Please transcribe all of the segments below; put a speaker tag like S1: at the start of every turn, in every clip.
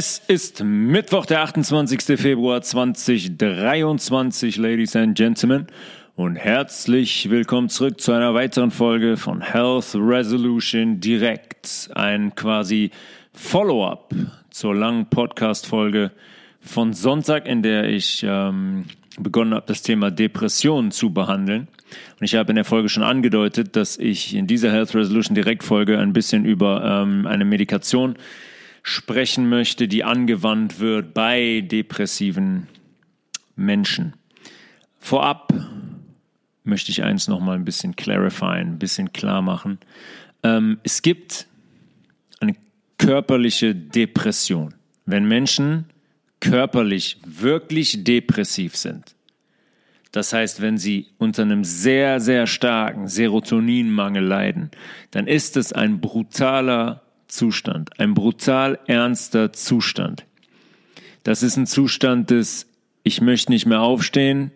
S1: Es ist Mittwoch, der 28. Februar 2023, Ladies and Gentlemen. Und herzlich willkommen zurück zu einer weiteren Folge von Health Resolution Direct. Ein quasi Follow-up zur langen Podcast-Folge von Sonntag, in der ich ähm, begonnen habe, das Thema Depression zu behandeln. Und ich habe in der Folge schon angedeutet, dass ich in dieser Health Resolution Direkt-Folge ein bisschen über ähm, eine Medikation sprechen möchte, die angewandt wird bei depressiven Menschen. Vorab möchte ich eins noch mal ein bisschen clarifieren, ein bisschen klar machen. Ähm, es gibt eine körperliche Depression. Wenn Menschen körperlich wirklich depressiv sind, das heißt, wenn sie unter einem sehr, sehr starken Serotoninmangel leiden, dann ist es ein brutaler Zustand, ein brutal ernster Zustand. Das ist ein Zustand des, ich möchte nicht mehr aufstehen,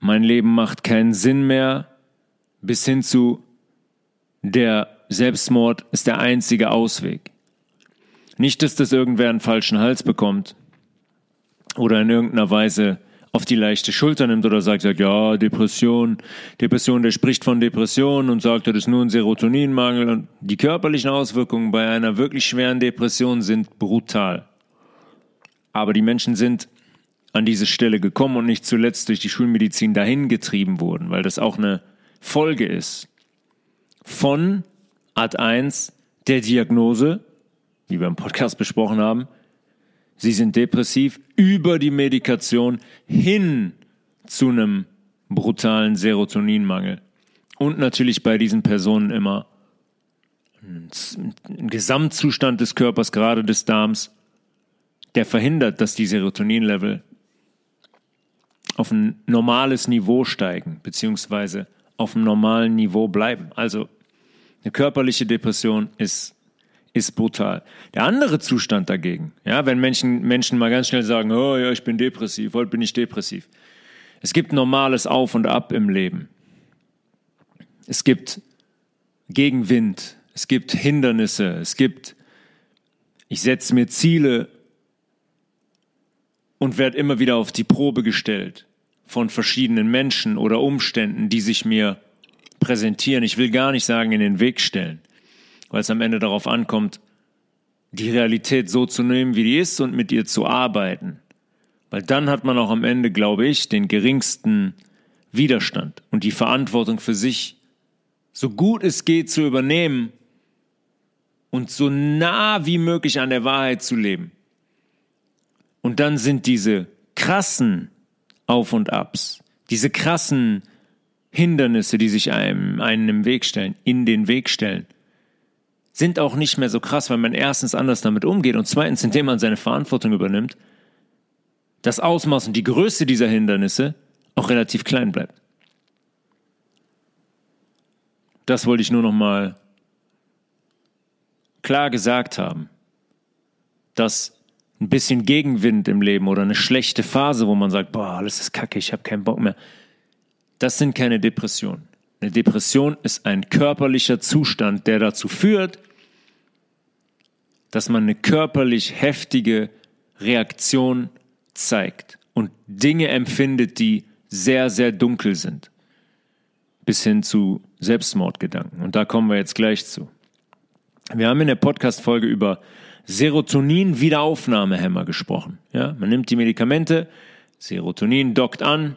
S1: mein Leben macht keinen Sinn mehr, bis hin zu der Selbstmord ist der einzige Ausweg. Nicht, dass das irgendwer einen falschen Hals bekommt oder in irgendeiner Weise auf die leichte Schulter nimmt oder sagt, sagt, ja, Depression, Depression, der spricht von Depression und sagt, das ist nur ein Serotoninmangel. Und die körperlichen Auswirkungen bei einer wirklich schweren Depression sind brutal. Aber die Menschen sind an diese Stelle gekommen und nicht zuletzt durch die Schulmedizin dahin getrieben wurden, weil das auch eine Folge ist von Art 1 der Diagnose, wie wir im Podcast besprochen haben, sie sind depressiv über die Medikation hin zu einem brutalen Serotoninmangel. Und natürlich bei diesen Personen immer ein Gesamtzustand des Körpers, gerade des Darms, der verhindert, dass die Serotoninlevel auf ein normales Niveau steigen, beziehungsweise auf einem normalen Niveau bleiben. Also eine körperliche Depression ist, ist brutal. Der andere Zustand dagegen, ja, wenn Menschen, Menschen mal ganz schnell sagen, oh ja, ich bin depressiv, heute bin ich depressiv. Es gibt normales Auf und Ab im Leben. Es gibt Gegenwind, es gibt Hindernisse, es gibt, ich setze mir Ziele und werde immer wieder auf die Probe gestellt von verschiedenen Menschen oder Umständen, die sich mir präsentieren. Ich will gar nicht sagen in den Weg stellen, weil es am Ende darauf ankommt, die Realität so zu nehmen, wie die ist und mit ihr zu arbeiten. Weil dann hat man auch am Ende, glaube ich, den geringsten Widerstand und die Verantwortung für sich so gut es geht zu übernehmen und so nah wie möglich an der Wahrheit zu leben. Und dann sind diese krassen Auf und Abs, diese krassen Hindernisse, die sich einem, einen im Weg stellen, in den Weg stellen, sind auch nicht mehr so krass, weil man erstens anders damit umgeht und zweitens, indem man seine Verantwortung übernimmt, das Ausmaß und die Größe dieser Hindernisse auch relativ klein bleibt. Das wollte ich nur noch mal klar gesagt haben, dass ein bisschen Gegenwind im Leben oder eine schlechte Phase, wo man sagt, boah, alles ist kacke, ich habe keinen Bock mehr. Das sind keine Depressionen. Eine Depression ist ein körperlicher Zustand, der dazu führt, dass man eine körperlich heftige Reaktion zeigt und Dinge empfindet, die sehr, sehr dunkel sind, bis hin zu Selbstmordgedanken. Und da kommen wir jetzt gleich zu. Wir haben in der Podcast-Folge über Serotonin-Wiederaufnahmehämmer gesprochen. Ja, man nimmt die Medikamente, Serotonin dockt an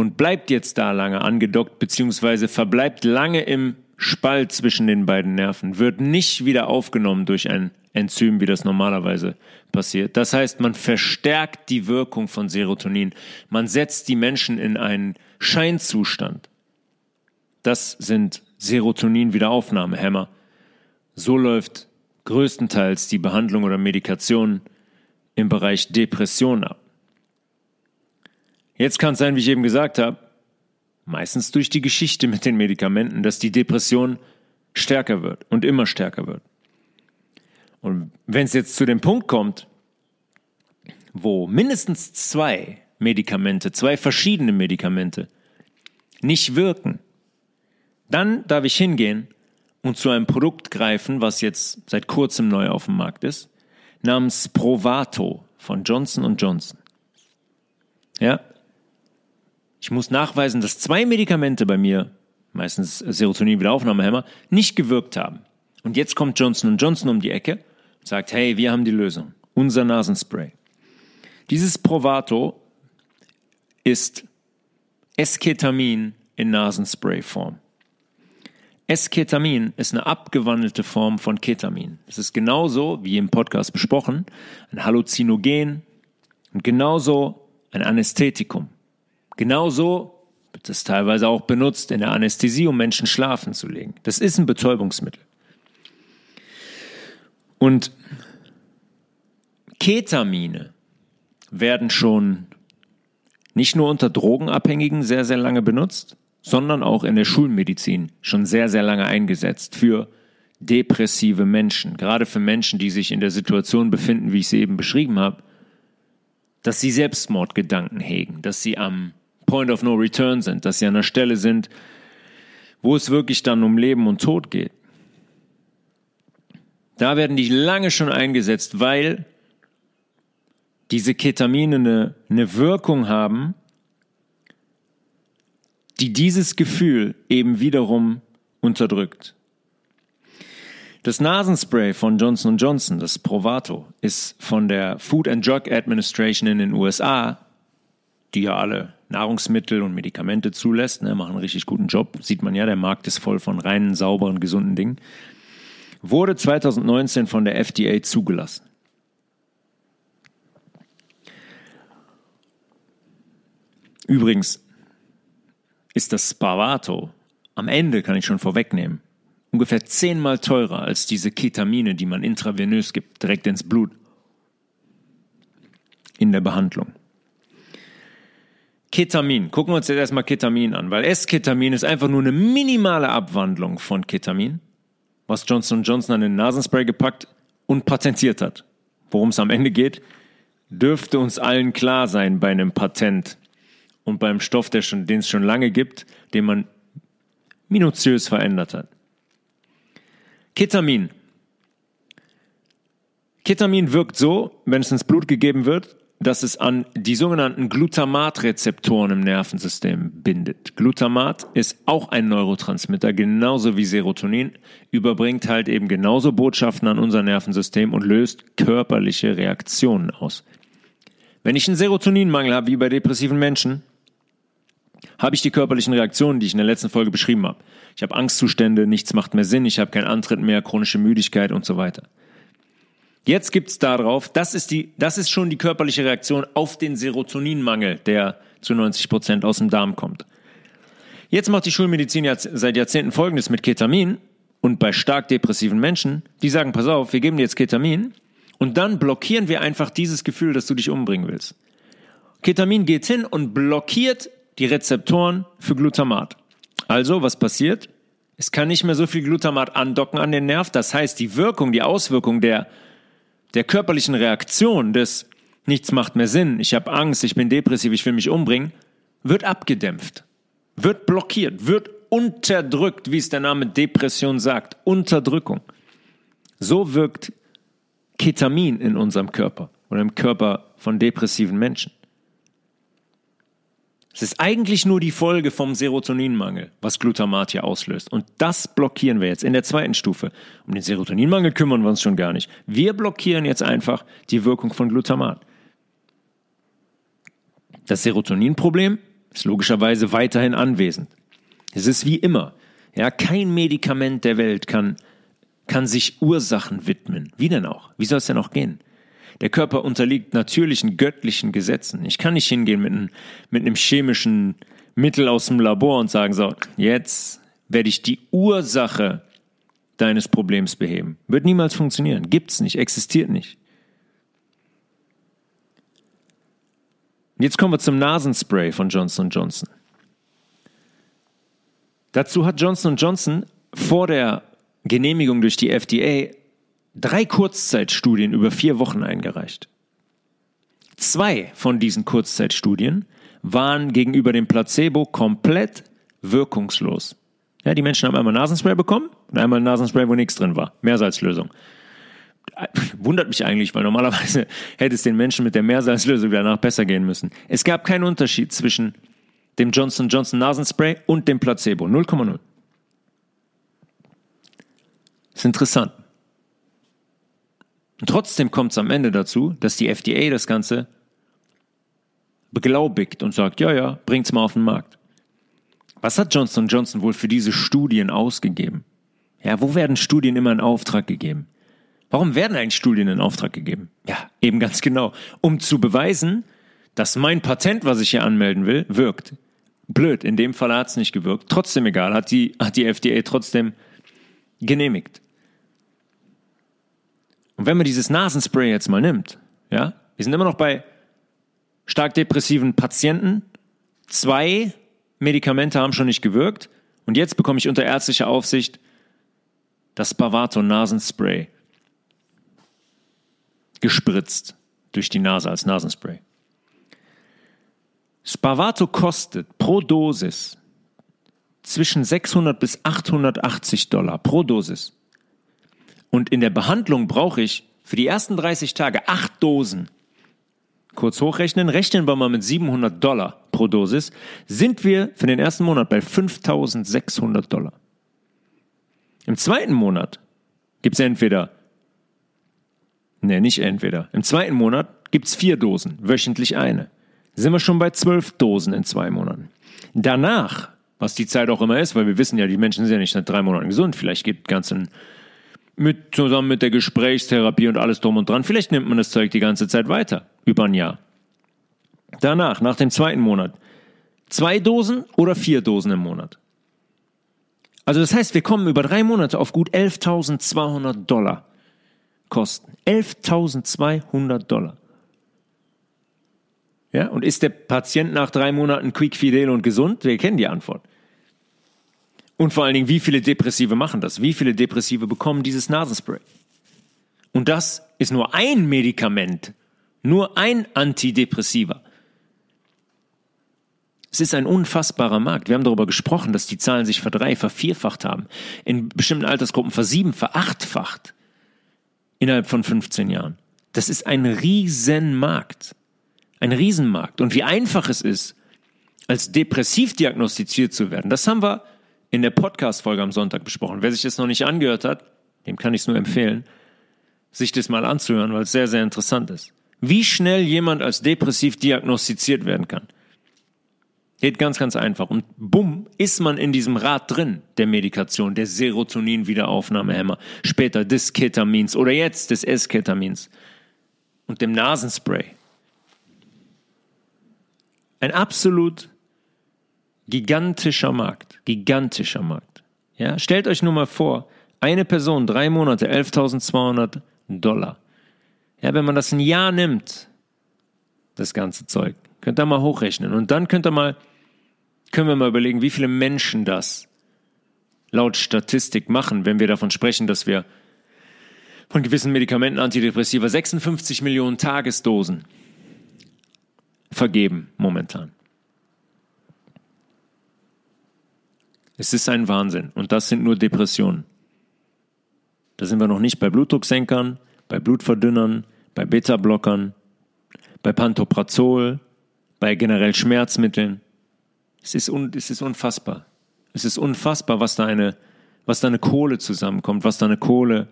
S1: und bleibt jetzt da lange angedockt, beziehungsweise verbleibt lange im Spalt zwischen den beiden Nerven, wird nicht wieder aufgenommen durch ein Enzym, wie das normalerweise passiert. Das heißt, man verstärkt die Wirkung von Serotonin. Man setzt die Menschen in einen Scheinzustand. Das sind Serotonin-Wiederaufnahmehämmer. So läuft größtenteils die Behandlung oder Medikation im Bereich Depression ab. Jetzt kann es sein, wie ich eben gesagt habe, meistens durch die Geschichte mit den Medikamenten, dass die Depression stärker wird und immer stärker wird. Und wenn es jetzt zu dem Punkt kommt, wo mindestens zwei Medikamente, zwei verschiedene Medikamente nicht wirken, dann darf ich hingehen und zu einem Produkt greifen, was jetzt seit kurzem neu auf dem Markt ist, namens Provato von Johnson Johnson. Ja? Ich muss nachweisen, dass zwei Medikamente bei mir, meistens Serotonin-Wiederaufnahmehämmer, nicht gewirkt haben. Und jetzt kommt Johnson Johnson um die Ecke und sagt, hey, wir haben die Lösung. Unser Nasenspray. Dieses Provato ist Esketamin in Nasenspray-Form. Esketamin ist eine abgewandelte Form von Ketamin. Es ist genauso, wie im Podcast besprochen, ein Halluzinogen und genauso ein Anästhetikum. Genauso wird es teilweise auch benutzt in der Anästhesie, um Menschen schlafen zu legen. Das ist ein Betäubungsmittel. Und Ketamine werden schon nicht nur unter Drogenabhängigen sehr, sehr lange benutzt, sondern auch in der Schulmedizin schon sehr, sehr lange eingesetzt für depressive Menschen, gerade für Menschen, die sich in der Situation befinden, wie ich sie eben beschrieben habe, dass sie Selbstmordgedanken hegen, dass sie am Point of No Return sind, dass sie an einer Stelle sind, wo es wirklich dann um Leben und Tod geht. Da werden die lange schon eingesetzt, weil diese Ketamine eine, eine Wirkung haben, die dieses Gefühl eben wiederum unterdrückt. Das Nasenspray von Johnson Johnson, das Provato, ist von der Food and Drug Administration in den USA, die ja alle Nahrungsmittel und Medikamente zulässt, ne, machen einen richtig guten Job, sieht man ja, der Markt ist voll von reinen, sauberen, gesunden Dingen, wurde 2019 von der FDA zugelassen. Übrigens ist das Spravato am Ende, kann ich schon vorwegnehmen, ungefähr zehnmal teurer als diese Ketamine, die man intravenös gibt, direkt ins Blut in der Behandlung. Ketamin. Gucken wir uns jetzt erstmal Ketamin an, weil S-Ketamin ist einfach nur eine minimale Abwandlung von Ketamin, was Johnson Johnson an den Nasenspray gepackt und patentiert hat. Worum es am Ende geht, dürfte uns allen klar sein bei einem Patent und beim Stoff, den es schon lange gibt, den man minutiös verändert hat. Ketamin. Ketamin wirkt so, wenn es ins Blut gegeben wird, dass es an die sogenannten Glutamatrezeptoren im Nervensystem bindet. Glutamat ist auch ein Neurotransmitter, genauso wie Serotonin, überbringt halt eben genauso Botschaften an unser Nervensystem und löst körperliche Reaktionen aus. Wenn ich einen Serotoninmangel habe, wie bei depressiven Menschen, habe ich die körperlichen Reaktionen, die ich in der letzten Folge beschrieben habe. Ich habe Angstzustände, nichts macht mehr Sinn, ich habe keinen Antritt mehr, chronische Müdigkeit und so weiter. Jetzt gibt's darauf, das ist, die, das ist schon die körperliche Reaktion auf den Serotoninmangel, der zu 90 Prozent aus dem Darm kommt. Jetzt macht die Schulmedizin seit Jahrzehnten Folgendes mit Ketamin und bei stark depressiven Menschen, die sagen, pass auf, wir geben dir jetzt Ketamin und dann blockieren wir einfach dieses Gefühl, dass du dich umbringen willst. Ketamin geht hin und blockiert die Rezeptoren für Glutamat. Also, was passiert? Es kann nicht mehr so viel Glutamat andocken an den Nerv. Das heißt, die Wirkung, die Auswirkung der, der körperlichen Reaktion des Nichts macht mehr Sinn, ich habe Angst, ich bin depressiv, ich will mich umbringen, wird abgedämpft, wird blockiert, wird unterdrückt, wie es der Name Depression sagt. Unterdrückung. So wirkt Ketamin in unserem Körper oder im Körper von depressiven Menschen. Es ist eigentlich nur die Folge vom Serotoninmangel, was Glutamat hier auslöst. Und das blockieren wir jetzt in der zweiten Stufe. Um den Serotoninmangel kümmern wir uns schon gar nicht. Wir blockieren jetzt einfach die Wirkung von Glutamat. Das Serotoninproblem ist logischerweise weiterhin anwesend. Es ist wie immer. Ja, kein Medikament der Welt kann, kann sich Ursachen widmen. Wie denn auch? Wie soll es denn auch gehen? Der Körper unterliegt natürlichen göttlichen Gesetzen. Ich kann nicht hingehen mit einem, mit einem chemischen Mittel aus dem Labor und sagen, so, jetzt werde ich die Ursache deines Problems beheben. Wird niemals funktionieren. Gibt's nicht, existiert nicht. Jetzt kommen wir zum Nasenspray von Johnson Johnson. Dazu hat Johnson Johnson vor der Genehmigung durch die FDA drei Kurzzeitstudien über vier Wochen eingereicht. Zwei von diesen Kurzzeitstudien waren gegenüber dem Placebo komplett wirkungslos. Ja, die Menschen haben einmal Nasenspray bekommen und einmal Nasenspray, wo nichts drin war. Meersalzlösung. Wundert mich eigentlich, weil normalerweise hätte es den Menschen mit der Meersalzlösung danach besser gehen müssen. Es gab keinen Unterschied zwischen dem Johnson Johnson Nasenspray und dem Placebo. 0,0. Ist interessant. Und trotzdem kommt es am Ende dazu, dass die FDA das Ganze beglaubigt und sagt, ja, ja, bringt's mal auf den Markt. Was hat Johnson Johnson wohl für diese Studien ausgegeben? Ja, wo werden Studien immer in Auftrag gegeben? Warum werden eigentlich Studien in Auftrag gegeben? Ja, eben ganz genau, um zu beweisen, dass mein Patent, was ich hier anmelden will, wirkt. Blöd, in dem Fall hat es nicht gewirkt. Trotzdem egal, hat die, hat die FDA trotzdem genehmigt. Und wenn man dieses Nasenspray jetzt mal nimmt, ja, wir sind immer noch bei stark depressiven Patienten. Zwei Medikamente haben schon nicht gewirkt. Und jetzt bekomme ich unter ärztlicher Aufsicht das Bavato Nasenspray gespritzt durch die Nase als Nasenspray. Spavato kostet pro Dosis zwischen 600 bis 880 Dollar pro Dosis. Und in der Behandlung brauche ich für die ersten 30 Tage acht Dosen. Kurz hochrechnen, rechnen wir mal mit 700 Dollar pro Dosis, sind wir für den ersten Monat bei 5600 Dollar. Im zweiten Monat gibt es entweder, ne, nicht entweder, im zweiten Monat gibt es vier Dosen, wöchentlich eine. Sind wir schon bei zwölf Dosen in zwei Monaten. Danach, was die Zeit auch immer ist, weil wir wissen ja, die Menschen sind ja nicht seit drei Monaten gesund, vielleicht geht ganz ein mit, zusammen mit der Gesprächstherapie und alles drum und dran. Vielleicht nimmt man das Zeug die ganze Zeit weiter, über ein Jahr. Danach, nach dem zweiten Monat, zwei Dosen oder vier Dosen im Monat. Also das heißt, wir kommen über drei Monate auf gut 11.200 Dollar Kosten. 11.200 Dollar. Ja, und ist der Patient nach drei Monaten quick, fidel und gesund? Wir kennen die Antwort. Und vor allen Dingen, wie viele Depressive machen das? Wie viele Depressive bekommen dieses Nasenspray? Und das ist nur ein Medikament, nur ein Antidepressiva. Es ist ein unfassbarer Markt. Wir haben darüber gesprochen, dass die Zahlen sich verdrei, vervierfacht haben, in bestimmten Altersgruppen versieben, verachtfacht innerhalb von 15 Jahren. Das ist ein Riesenmarkt. Ein Riesenmarkt. Und wie einfach es ist, als depressiv diagnostiziert zu werden, das haben wir in der Podcast-Folge am Sonntag besprochen. Wer sich das noch nicht angehört hat, dem kann ich es nur empfehlen, sich das mal anzuhören, weil es sehr, sehr interessant ist. Wie schnell jemand als depressiv diagnostiziert werden kann. Geht ganz, ganz einfach. Und bumm, ist man in diesem Rad drin, der Medikation, der Serotonin-Wiederaufnahmehämmer, später des Ketamins oder jetzt des S-Ketamins und dem Nasenspray. Ein absolut Gigantischer Markt, gigantischer Markt. Ja, stellt euch nur mal vor, eine Person, drei Monate, 11.200 Dollar. Ja, wenn man das ein Jahr nimmt, das ganze Zeug, könnt ihr mal hochrechnen. Und dann könnt ihr mal, können wir mal überlegen, wie viele Menschen das laut Statistik machen, wenn wir davon sprechen, dass wir von gewissen Medikamenten Antidepressiva 56 Millionen Tagesdosen vergeben momentan. Es ist ein Wahnsinn. Und das sind nur Depressionen. Da sind wir noch nicht bei Blutdrucksenkern, bei Blutverdünnern, bei Beta-Blockern, bei Pantoprazol, bei generell Schmerzmitteln. Es ist, un, es ist unfassbar. Es ist unfassbar, was da eine, was da eine Kohle zusammenkommt, was da eine Kohle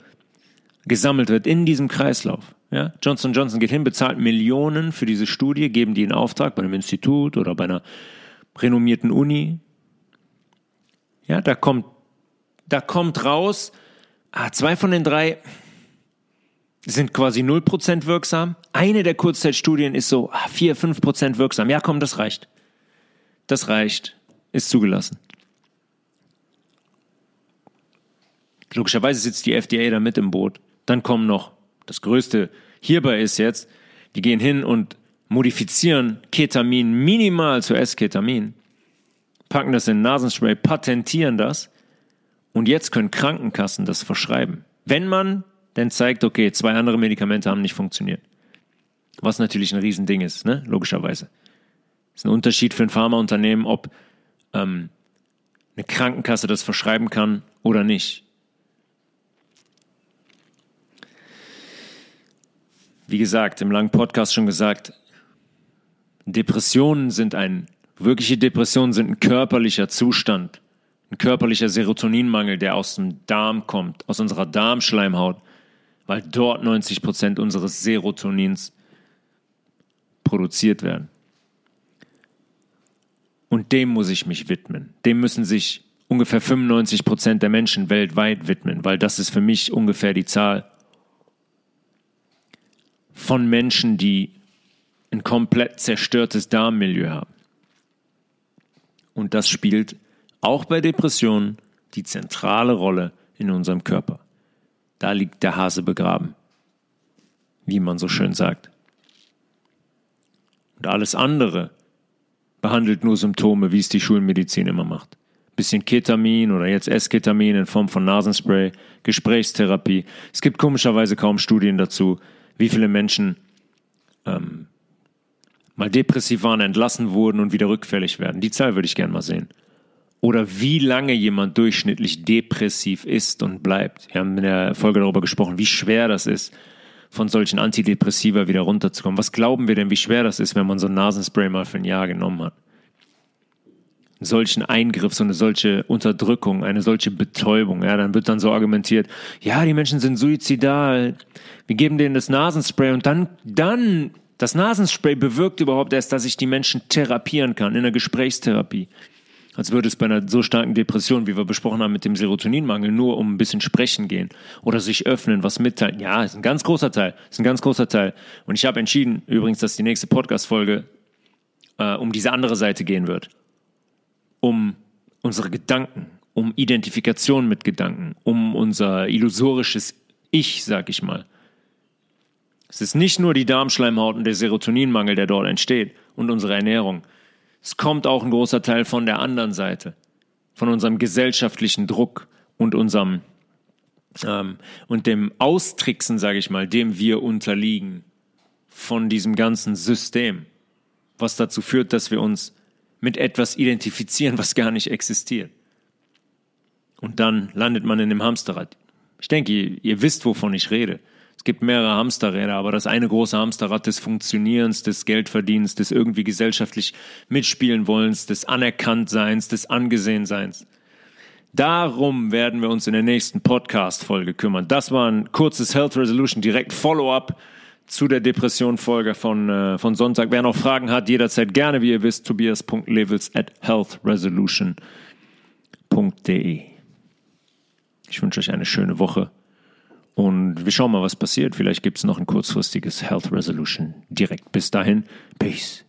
S1: gesammelt wird in diesem Kreislauf. Ja? Johnson Johnson geht hin, bezahlt Millionen für diese Studie, geben die in Auftrag bei einem Institut oder bei einer renommierten Uni. Ja, da kommt, da kommt raus, ah, zwei von den drei sind quasi 0% wirksam. Eine der Kurzzeitstudien ist so ah, 4, 5% wirksam. Ja, komm, das reicht. Das reicht. Ist zugelassen. Logischerweise sitzt die FDA da mit im Boot. Dann kommen noch, das Größte hierbei ist jetzt, die gehen hin und modifizieren Ketamin minimal zu S-Ketamin packen das in Nasenspray, patentieren das und jetzt können Krankenkassen das verschreiben. Wenn man denn zeigt, okay, zwei andere Medikamente haben nicht funktioniert. Was natürlich ein Riesending ist, ne? logischerweise. Ist ein Unterschied für ein Pharmaunternehmen, ob ähm, eine Krankenkasse das verschreiben kann oder nicht. Wie gesagt, im langen Podcast schon gesagt, Depressionen sind ein, wirkliche Depressionen sind ein körperlicher Zustand, ein körperlicher Serotoninmangel, der aus dem Darm kommt, aus unserer Darmschleimhaut, weil dort 90 Prozent unseres Serotonins produziert werden. Und dem muss ich mich widmen. Dem müssen sich ungefähr 95 Prozent der Menschen weltweit widmen, weil das ist für mich ungefähr die Zahl von Menschen, die ein komplett zerstörtes Darmmilieu haben. Und das spielt auch bei Depressionen die zentrale Rolle in unserem Körper. Da liegt der Hase begraben, wie man so schön sagt. Und alles andere behandelt nur Symptome, wie es die Schulmedizin immer macht. Bisschen Ketamin oder jetzt Esketamin in Form von Nasenspray, Gesprächstherapie. Es gibt komischerweise kaum Studien dazu, wie viele Menschen ähm, mal depressiv waren, entlassen wurden und wieder rückfällig werden. Die Zahl würde ich gerne mal sehen. Oder wie lange jemand durchschnittlich depressiv ist und bleibt. Wir haben in der Folge darüber gesprochen, wie schwer das ist, von solchen Antidepressiva wieder runterzukommen. Was glauben wir denn, wie schwer das ist, wenn man so ein Nasenspray mal für ein Jahr genommen hat? Solchen Eingriff, so eine solche Unterdrückung, eine solche Betäubung, ja, dann wird dann so argumentiert, ja, die Menschen sind suizidal, wir geben denen das Nasenspray und dann, dann, das Nasenspray bewirkt überhaupt erst, dass ich die Menschen therapieren kann, in einer Gesprächstherapie als würde es bei einer so starken Depression, wie wir besprochen haben, mit dem Serotoninmangel nur um ein bisschen sprechen gehen oder sich öffnen, was mitteilen. Ja, ist ein ganz großer Teil, ist ein ganz großer Teil. Und ich habe entschieden, übrigens, dass die nächste Podcast-Folge äh, um diese andere Seite gehen wird. Um unsere Gedanken, um Identifikation mit Gedanken, um unser illusorisches Ich, sag ich mal. Es ist nicht nur die Darmschleimhaut und der Serotoninmangel, der dort entsteht und unsere Ernährung. Es kommt auch ein großer Teil von der anderen Seite, von unserem gesellschaftlichen Druck und unserem ähm, und dem Austricksen, sage ich mal, dem wir unterliegen von diesem ganzen System, was dazu führt, dass wir uns mit etwas identifizieren, was gar nicht existiert. Und dann landet man in dem Hamsterrad. Ich denke, ihr, ihr wisst, wovon ich rede. Es gibt mehrere Hamsterräder, aber das eine große Hamsterrad des Funktionierens, des Geldverdienens, des irgendwie gesellschaftlich mitspielen wollens, des Anerkanntseins, des Angesehenseins. Darum werden wir uns in der nächsten Podcast-Folge kümmern. Das war ein kurzes Health Resolution, direkt Follow-up zu der Depression-Folge von, äh, von Sonntag. Wer noch Fragen hat, jederzeit gerne, wie ihr wisst, tobias.levels at healthresolution.de. Ich wünsche euch eine schöne Woche. Und wir schauen mal, was passiert. Vielleicht gibt es noch ein kurzfristiges Health Resolution direkt. Bis dahin, Peace.